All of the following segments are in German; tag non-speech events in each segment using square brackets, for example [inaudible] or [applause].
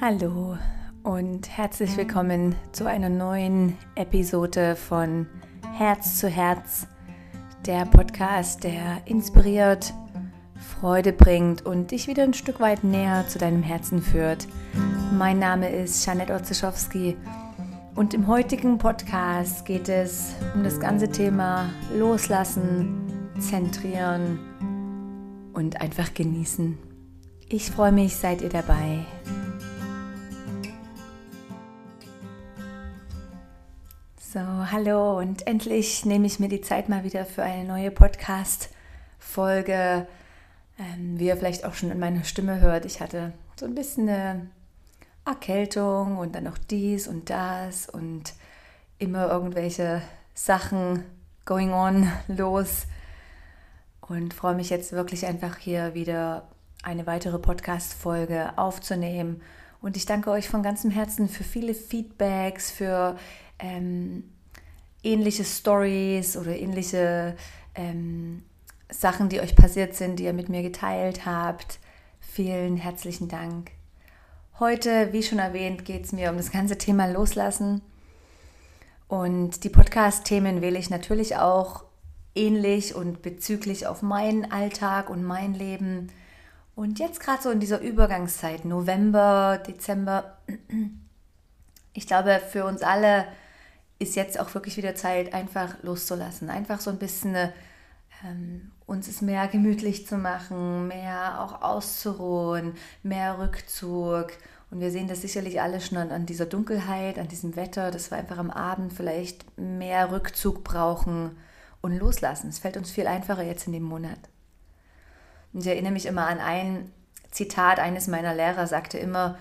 Hallo und herzlich willkommen zu einer neuen Episode von Herz zu Herz, der Podcast, der inspiriert, Freude bringt und dich wieder ein Stück weit näher zu deinem Herzen führt. Mein Name ist Janette Otzeschowski und im heutigen Podcast geht es um das ganze Thema Loslassen, Zentrieren und einfach genießen. Ich freue mich, seid ihr dabei. So, hallo und endlich nehme ich mir die Zeit mal wieder für eine neue Podcast-Folge. Ähm, wie ihr vielleicht auch schon in meiner Stimme hört, ich hatte so ein bisschen eine Erkältung und dann noch dies und das und immer irgendwelche Sachen going on [laughs] los und freue mich jetzt wirklich einfach hier wieder eine weitere Podcast-Folge aufzunehmen. Und ich danke euch von ganzem Herzen für viele Feedbacks, für ähm, ähnliche Stories oder ähnliche ähm, Sachen, die euch passiert sind, die ihr mit mir geteilt habt. Vielen herzlichen Dank. Heute, wie schon erwähnt, geht es mir um das ganze Thema Loslassen. Und die Podcast-Themen wähle ich natürlich auch ähnlich und bezüglich auf meinen Alltag und mein Leben. Und jetzt gerade so in dieser Übergangszeit, November, Dezember, [clears throat] ich glaube, für uns alle ist jetzt auch wirklich wieder Zeit, einfach loszulassen. Einfach so ein bisschen ähm, uns es mehr gemütlich zu machen, mehr auch auszuruhen, mehr Rückzug. Und wir sehen das sicherlich alle schon an, an dieser Dunkelheit, an diesem Wetter, dass wir einfach am Abend vielleicht mehr Rückzug brauchen und loslassen. Es fällt uns viel einfacher jetzt in dem Monat. Und ich erinnere mich immer an ein Zitat eines meiner Lehrer, sagte immer,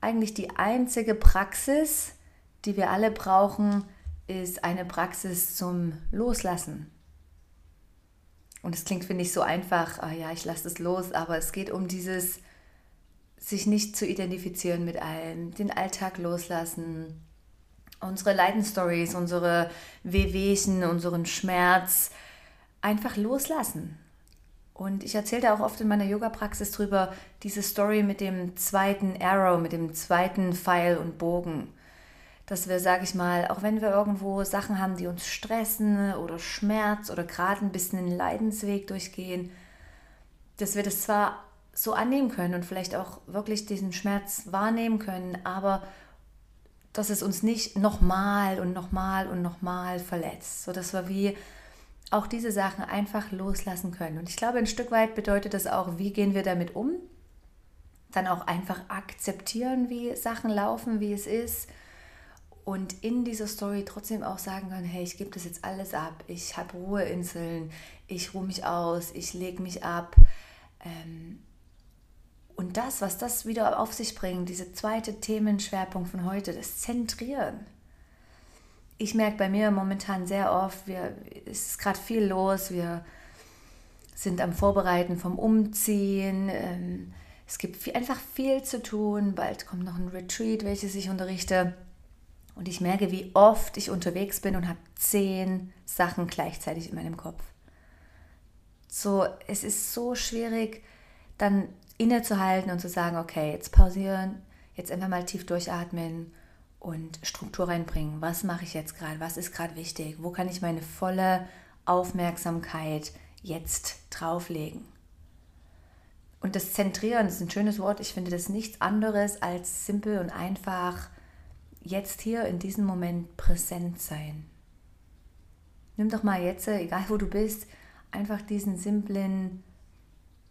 eigentlich die einzige Praxis, die wir alle brauchen, ist eine Praxis zum Loslassen. Und es klingt, finde ich, so einfach, ah ja, ich lasse es los, aber es geht um dieses, sich nicht zu identifizieren mit allem, den Alltag loslassen, unsere Leidenstories, unsere Wehwehchen, unseren Schmerz einfach loslassen. Und ich erzähle da auch oft in meiner Yoga-Praxis drüber, diese Story mit dem zweiten Arrow, mit dem zweiten Pfeil und Bogen dass wir, sage ich mal, auch wenn wir irgendwo Sachen haben, die uns stressen oder Schmerz oder gerade ein bisschen den Leidensweg durchgehen, dass wir das zwar so annehmen können und vielleicht auch wirklich diesen Schmerz wahrnehmen können, aber dass es uns nicht nochmal und nochmal und nochmal verletzt, sodass wir wie auch diese Sachen einfach loslassen können. Und ich glaube, ein Stück weit bedeutet das auch, wie gehen wir damit um? Dann auch einfach akzeptieren, wie Sachen laufen, wie es ist und in dieser Story trotzdem auch sagen kann, hey, ich gebe das jetzt alles ab, ich habe Ruheinseln, ich ruhe mich aus, ich lege mich ab. Ähm, und das, was das wieder auf sich bringt, diese zweite Themenschwerpunkt von heute, das Zentrieren. Ich merke bei mir momentan sehr oft, wir, es ist gerade viel los, wir sind am Vorbereiten vom Umziehen. Ähm, es gibt viel, einfach viel zu tun. Bald kommt noch ein Retreat, welches ich unterrichte. Und ich merke, wie oft ich unterwegs bin und habe zehn Sachen gleichzeitig in meinem Kopf. So, es ist so schwierig, dann innezuhalten und zu sagen, okay, jetzt pausieren, jetzt einfach mal tief durchatmen und Struktur reinbringen. Was mache ich jetzt gerade? Was ist gerade wichtig? Wo kann ich meine volle Aufmerksamkeit jetzt drauflegen? Und das Zentrieren ist ein schönes Wort. Ich finde das nichts anderes als simpel und einfach jetzt hier in diesem Moment präsent sein. Nimm doch mal jetzt, egal wo du bist, einfach diesen simplen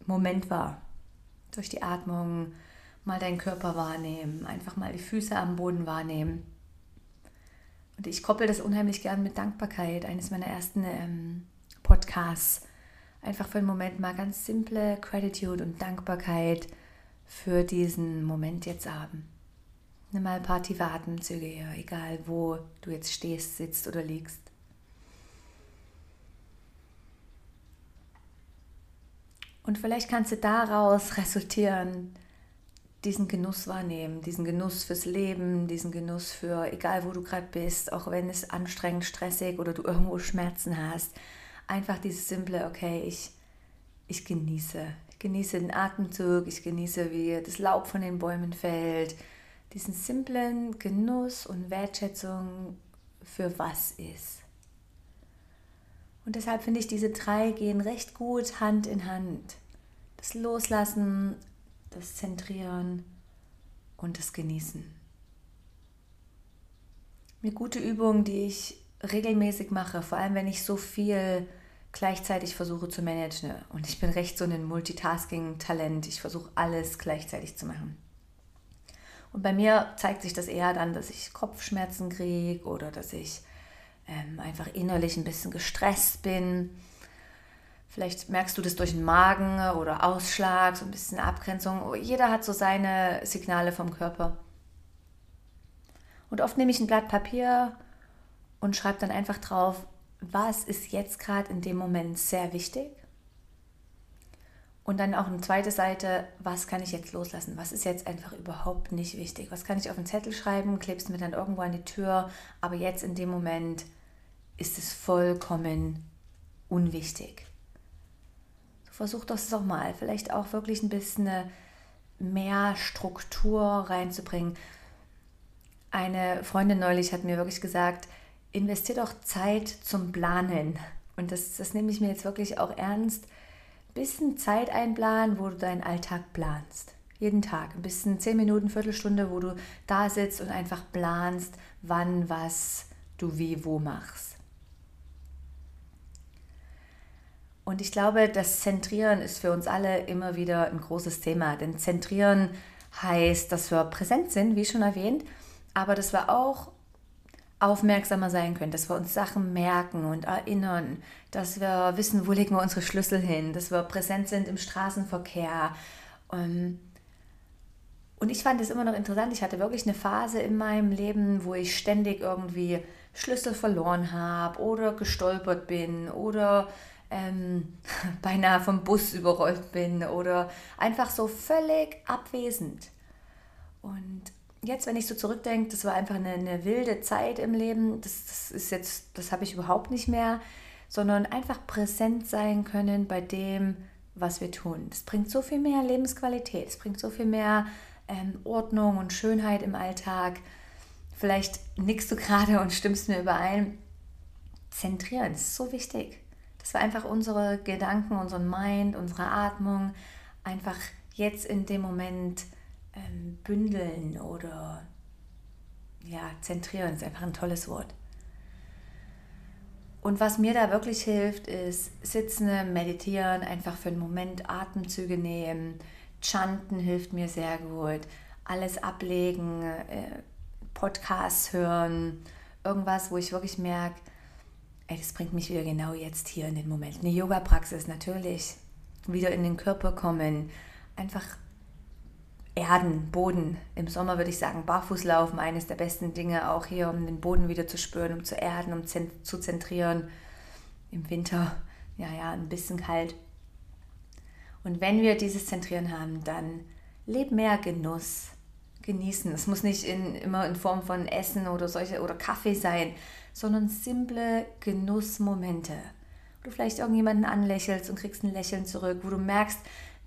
Moment wahr. Durch die Atmung mal deinen Körper wahrnehmen, einfach mal die Füße am Boden wahrnehmen. Und ich koppel das unheimlich gern mit Dankbarkeit, eines meiner ersten ähm, Podcasts. Einfach für einen Moment mal ganz simple Gratitude und Dankbarkeit für diesen Moment jetzt haben. Nimm mal ein paar tiefe Atemzüge hier, egal wo du jetzt stehst, sitzt oder liegst. Und vielleicht kannst du daraus [laughs] resultieren, diesen Genuss wahrnehmen, diesen Genuss fürs Leben, diesen Genuss für, egal wo du gerade bist, auch wenn es anstrengend, stressig oder du irgendwo Schmerzen hast, einfach dieses simple, okay, ich, ich genieße. Ich genieße den Atemzug, ich genieße, wie das Laub von den Bäumen fällt, diesen simplen Genuss und Wertschätzung für was ist. Und deshalb finde ich, diese drei gehen recht gut Hand in Hand. Das Loslassen, das Zentrieren und das Genießen. Eine gute Übung, die ich regelmäßig mache, vor allem wenn ich so viel gleichzeitig versuche zu managen. Und ich bin recht so ein Multitasking-Talent. Ich versuche alles gleichzeitig zu machen. Und bei mir zeigt sich das eher dann, dass ich Kopfschmerzen kriege oder dass ich ähm, einfach innerlich ein bisschen gestresst bin. Vielleicht merkst du das durch den Magen oder Ausschlag, so ein bisschen Abgrenzung. Jeder hat so seine Signale vom Körper. Und oft nehme ich ein Blatt Papier und schreibe dann einfach drauf, was ist jetzt gerade in dem Moment sehr wichtig und dann auch eine zweite Seite, was kann ich jetzt loslassen? Was ist jetzt einfach überhaupt nicht wichtig? Was kann ich auf einen Zettel schreiben, klebst mir dann irgendwo an die Tür, aber jetzt in dem Moment ist es vollkommen unwichtig. So versuch das doch mal, vielleicht auch wirklich ein bisschen mehr Struktur reinzubringen. Eine Freundin neulich hat mir wirklich gesagt, investier doch Zeit zum Planen. Und das, das nehme ich mir jetzt wirklich auch ernst bisschen Zeit einplanen, wo du deinen Alltag planst. Jeden Tag. Ein bisschen zehn Minuten, Viertelstunde, wo du da sitzt und einfach planst, wann, was du wie, wo machst. Und ich glaube, das Zentrieren ist für uns alle immer wieder ein großes Thema. Denn Zentrieren heißt, dass wir präsent sind, wie schon erwähnt, aber dass wir auch aufmerksamer sein können, dass wir uns Sachen merken und erinnern, dass wir wissen, wo legen wir unsere Schlüssel hin, dass wir präsent sind im Straßenverkehr. Ähm, und ich fand es immer noch interessant. Ich hatte wirklich eine Phase in meinem Leben, wo ich ständig irgendwie Schlüssel verloren habe oder gestolpert bin oder ähm, [laughs] beinahe vom Bus überrollt bin oder einfach so völlig abwesend. Und jetzt, wenn ich so zurückdenke, das war einfach eine, eine wilde Zeit im Leben. Das, das ist jetzt, das habe ich überhaupt nicht mehr, sondern einfach präsent sein können bei dem, was wir tun. Das bringt so viel mehr Lebensqualität, es bringt so viel mehr ähm, Ordnung und Schönheit im Alltag. Vielleicht nickst du gerade und stimmst mir überein. Zentrieren ist so wichtig. Das war einfach unsere Gedanken, unseren Mind, unsere Atmung einfach jetzt in dem Moment ähm, bündeln oder ja, zentrieren ist einfach ein tolles Wort. Und was mir da wirklich hilft, ist sitzen, meditieren, einfach für einen Moment Atemzüge nehmen. Chanten hilft mir sehr gut. Alles ablegen, äh, Podcasts hören, irgendwas, wo ich wirklich merke, ey, das bringt mich wieder genau jetzt hier in den Moment. Eine Yoga-Praxis natürlich, wieder in den Körper kommen, einfach Erden, Boden. Im Sommer würde ich sagen, Barfußlaufen, eines der besten Dinge auch hier, um den Boden wieder zu spüren, um zu erden, um zu zentrieren. Im Winter, ja, ja, ein bisschen kalt. Und wenn wir dieses Zentrieren haben, dann leb mehr Genuss, genießen. Es muss nicht in, immer in Form von Essen oder solche oder Kaffee sein, sondern simple Genussmomente. Wo du vielleicht irgendjemanden anlächelst und kriegst ein Lächeln zurück, wo du merkst,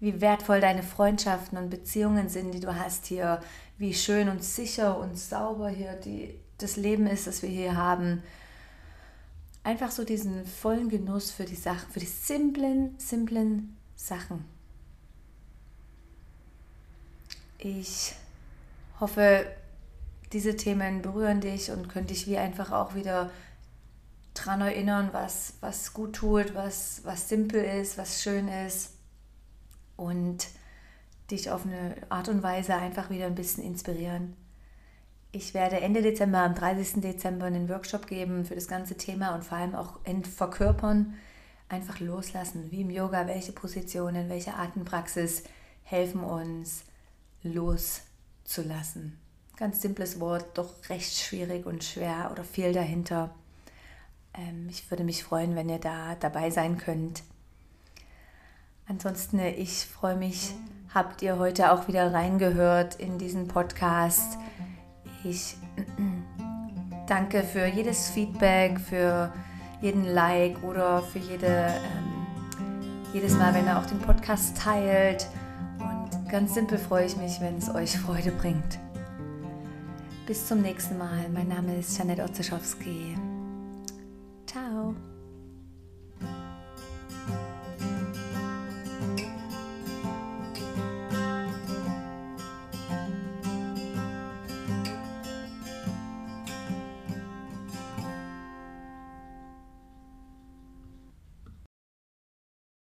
wie wertvoll deine Freundschaften und Beziehungen sind, die du hast hier, wie schön und sicher und sauber hier die, das Leben ist, das wir hier haben. Einfach so diesen vollen Genuss für die Sachen, für die simplen, simplen Sachen. Ich hoffe, diese Themen berühren dich und können dich wie einfach auch wieder daran erinnern, was, was gut tut, was, was simpel ist, was schön ist und dich auf eine Art und Weise einfach wieder ein bisschen inspirieren. Ich werde Ende Dezember, am 30. Dezember, einen Workshop geben für das ganze Thema und vor allem auch verkörpern, einfach loslassen, wie im Yoga, welche Positionen, welche Atempraxis helfen uns loszulassen. Ganz simples Wort, doch recht schwierig und schwer oder viel dahinter. Ähm, ich würde mich freuen, wenn ihr da dabei sein könnt. Ansonsten, äh, ich freue mich, habt ihr heute auch wieder reingehört in diesen Podcast. Ich [clears throat] danke für jedes Feedback, für jeden Like oder für jede, ähm, jedes Mal, wenn ihr auch den Podcast teilt. Und ganz simpel freue ich mich, wenn es euch Freude bringt. Bis zum nächsten Mal. Mein Name ist Janet Otzeschowski. Ciao.